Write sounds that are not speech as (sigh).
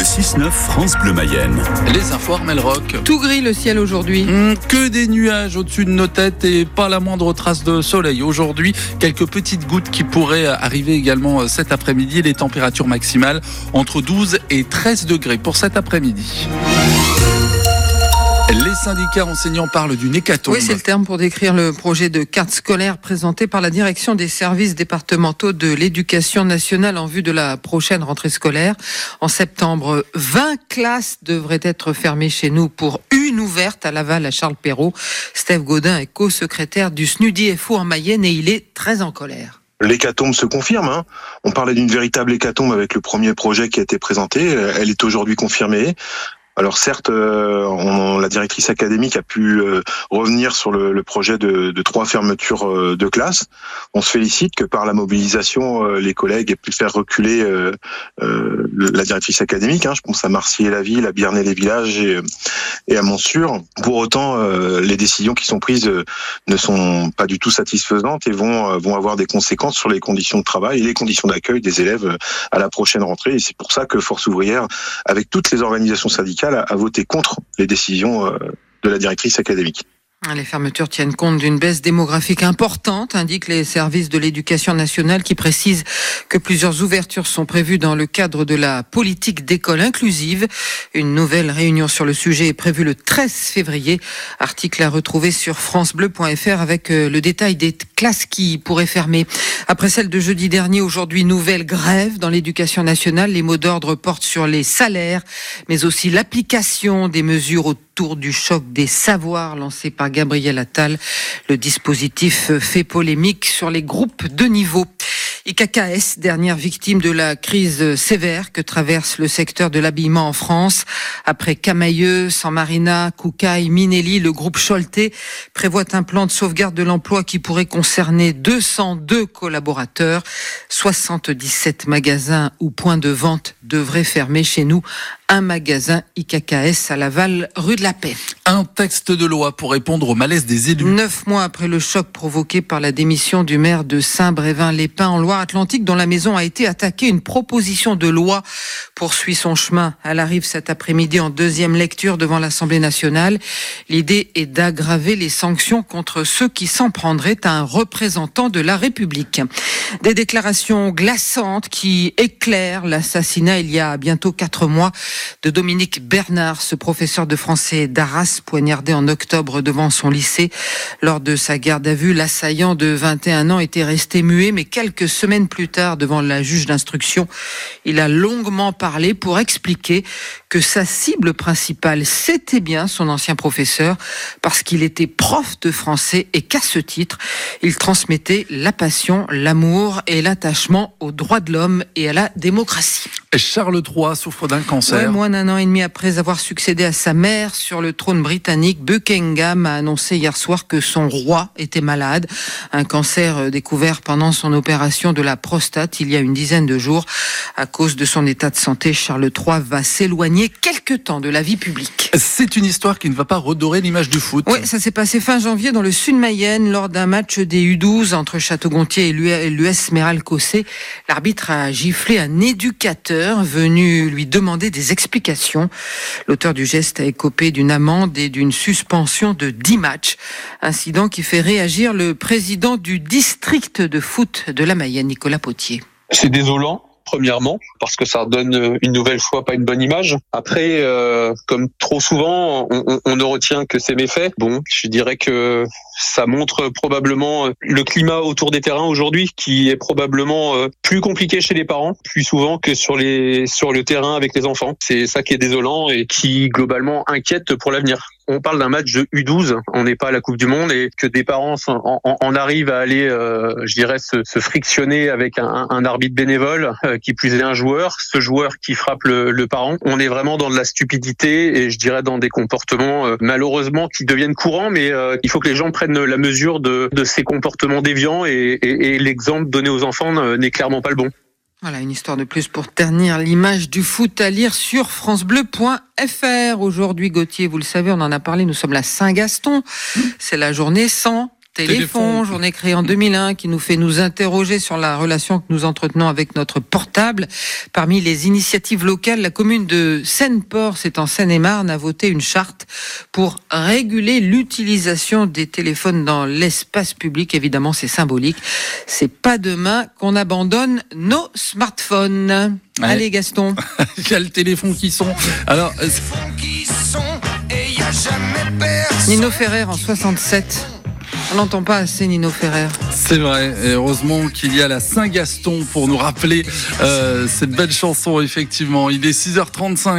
Le 6-9 France Bleu Mayenne. Les infos Rock. Tout gris le ciel aujourd'hui. Hum, que des nuages au-dessus de nos têtes et pas la moindre trace de soleil. Aujourd'hui, quelques petites gouttes qui pourraient arriver également euh, cet après-midi. Les températures maximales entre 12 et 13 degrés pour cet après-midi. Les syndicats enseignants parlent d'une hécatombe. Oui, c'est le terme pour décrire le projet de carte scolaire présenté par la direction des services départementaux de l'éducation nationale en vue de la prochaine rentrée scolaire. En septembre, 20 classes devraient être fermées chez nous pour une ouverte à Laval à Charles Perrault. Steve Godin est co-secrétaire du SNUDI-FO en Mayenne et il est très en colère. L'hécatombe se confirme. Hein. On parlait d'une véritable hécatombe avec le premier projet qui a été présenté. Elle est aujourd'hui confirmée. Alors certes, euh, la directrice académique a pu euh, revenir sur le, projet de, trois fermetures euh, de classe. On se félicite que par la mobilisation, les collègues aient pu faire reculer la directrice académique. Hein. Je pense à Marseille-la-Ville, à Biarnay-les-Villages et, et, à Montsur. Pour autant, les décisions qui sont prises ne sont pas du tout satisfaisantes et vont, vont avoir des conséquences sur les conditions de travail et les conditions d'accueil des élèves à la prochaine rentrée. Et c'est pour ça que Force ouvrière, avec toutes les organisations syndicales, à voter contre les décisions euh, de la directrice académique. Les fermetures tiennent compte d'une baisse démographique importante, indiquent les services de l'éducation nationale qui précisent que plusieurs ouvertures sont prévues dans le cadre de la politique d'école inclusive. Une nouvelle réunion sur le sujet est prévue le 13 février. Article à retrouver sur francebleu.fr avec euh, le détail des classes qui pourraient fermer. Après celle de jeudi dernier, aujourd'hui, nouvelle grève dans l'éducation nationale. Les mots d'ordre portent sur les salaires, mais aussi l'application des mesures autour du choc des savoirs lancé par Gabriel Attal. Le dispositif fait polémique sur les groupes de niveau. IKKS, dernière victime de la crise sévère que traverse le secteur de l'habillement en France. Après Camailleux, San Marina, Koukaï, Minelli, le groupe Choleté prévoit un plan de sauvegarde de l'emploi qui pourrait concerner 202 collaborateurs. 77 magasins ou points de vente devraient fermer chez nous un magasin IKKS à Laval, rue de la Paix. Un texte de loi pour répondre au malaise des élus. Neuf mois après le choc provoqué par la démission du maire de Saint-Brévin-les-Pins en Loire-Atlantique, dont la maison a été attaquée, une proposition de loi poursuit son chemin. Elle arrive cet après-midi en deuxième lecture devant l'Assemblée nationale. L'idée est d'aggraver les sanctions contre ceux qui s'en prendraient à un représentant de la République. Des déclarations glaçantes qui éclairent l'assassinat il y a bientôt quatre mois de Dominique Bernard, ce professeur de français d'Arras, poignardé en octobre devant son lycée. Lors de sa garde à vue, l'assaillant de 21 ans était resté muet, mais quelques semaines plus tard, devant la juge d'instruction, il a longuement parlé pour expliquer que sa cible principale, c'était bien son ancien professeur, parce qu'il était prof de français et qu'à ce titre, il transmettait la passion, l'amour et l'attachement aux droits de l'homme et à la démocratie. Charles III souffre d'un cancer. moins d'un an et demi après avoir succédé à sa mère sur le trône britannique, Buckingham a annoncé hier soir que son roi était malade. Un cancer euh, découvert pendant son opération de la prostate il y a une dizaine de jours. À cause de son état de santé, Charles III va s'éloigner quelque temps de la vie publique. C'est une histoire qui ne va pas redorer l'image du foot. Oui, ça s'est passé fin janvier dans le sud Mayenne lors d'un match des U12 entre Château-Gontier et l'US Méral Cossé. L'arbitre a giflé un éducateur venu lui demander des explications. L'auteur du geste a écopé d'une amende et d'une suspension de 10 matchs. Incident qui fait réagir le président du district de foot de la Mayenne, Nicolas Potier. C'est désolant premièrement, parce que ça donne une nouvelle fois pas une bonne image. Après, euh, comme trop souvent, on, on, ne retient que ses méfaits. Bon, je dirais que ça montre probablement euh, le climat autour des terrains aujourd'hui, qui est probablement euh, plus compliqué chez les parents, plus souvent que sur les sur le terrain avec les enfants. C'est ça qui est désolant et qui globalement inquiète pour l'avenir on parle d'un match de U12, on n'est pas à la Coupe du Monde et que des parents en, arrivent à aller, euh, je dirais, se, frictionner avec un, arbitre bénévole euh, qui plus est un joueur, ce joueur qui frappe le, parent. On est vraiment dans de la stupidité et je dirais dans des comportements euh, malheureusement qui deviennent courants, mais il faut que les gens prennent la mesure de, ces comportements déviants et l'exemple donné aux enfants n'est clairement pas le bon. Voilà une histoire de plus pour ternir l'image du foot à lire sur francebleu.fr. Aujourd'hui, Gauthier, vous le savez, on en a parlé, nous sommes à Saint-Gaston. C'est la journée sans Téléphone, Téléphone. journée créée en 2001 qui nous fait nous interroger sur la relation que nous entretenons avec notre portable. Parmi les initiatives locales, la commune de Seine-Port, c'est en Seine-et-Marne, a voté une charte pour réguler l'utilisation des téléphones dans l'espace public. Évidemment, c'est symbolique. C'est pas demain qu'on abandonne nos smartphones. Ouais. Allez, Gaston. (laughs) Il y a le téléphone qui sont. Alors, euh, Nino Ferrer en 67. On n'entend pas assez Nino Ferrer. c'est vrai. Et heureusement qu'il y a la Saint-Gaston pour nous rappeler euh, cette belle chanson, effectivement. Il est 6h35.